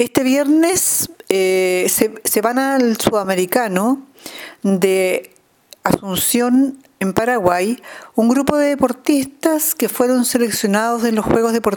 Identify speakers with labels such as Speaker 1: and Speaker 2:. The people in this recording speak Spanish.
Speaker 1: Este viernes eh, se, van al sudamericano de Asunción en Paraguay un grupo de deportistas que fueron seleccionados en los Juegos Deportivos.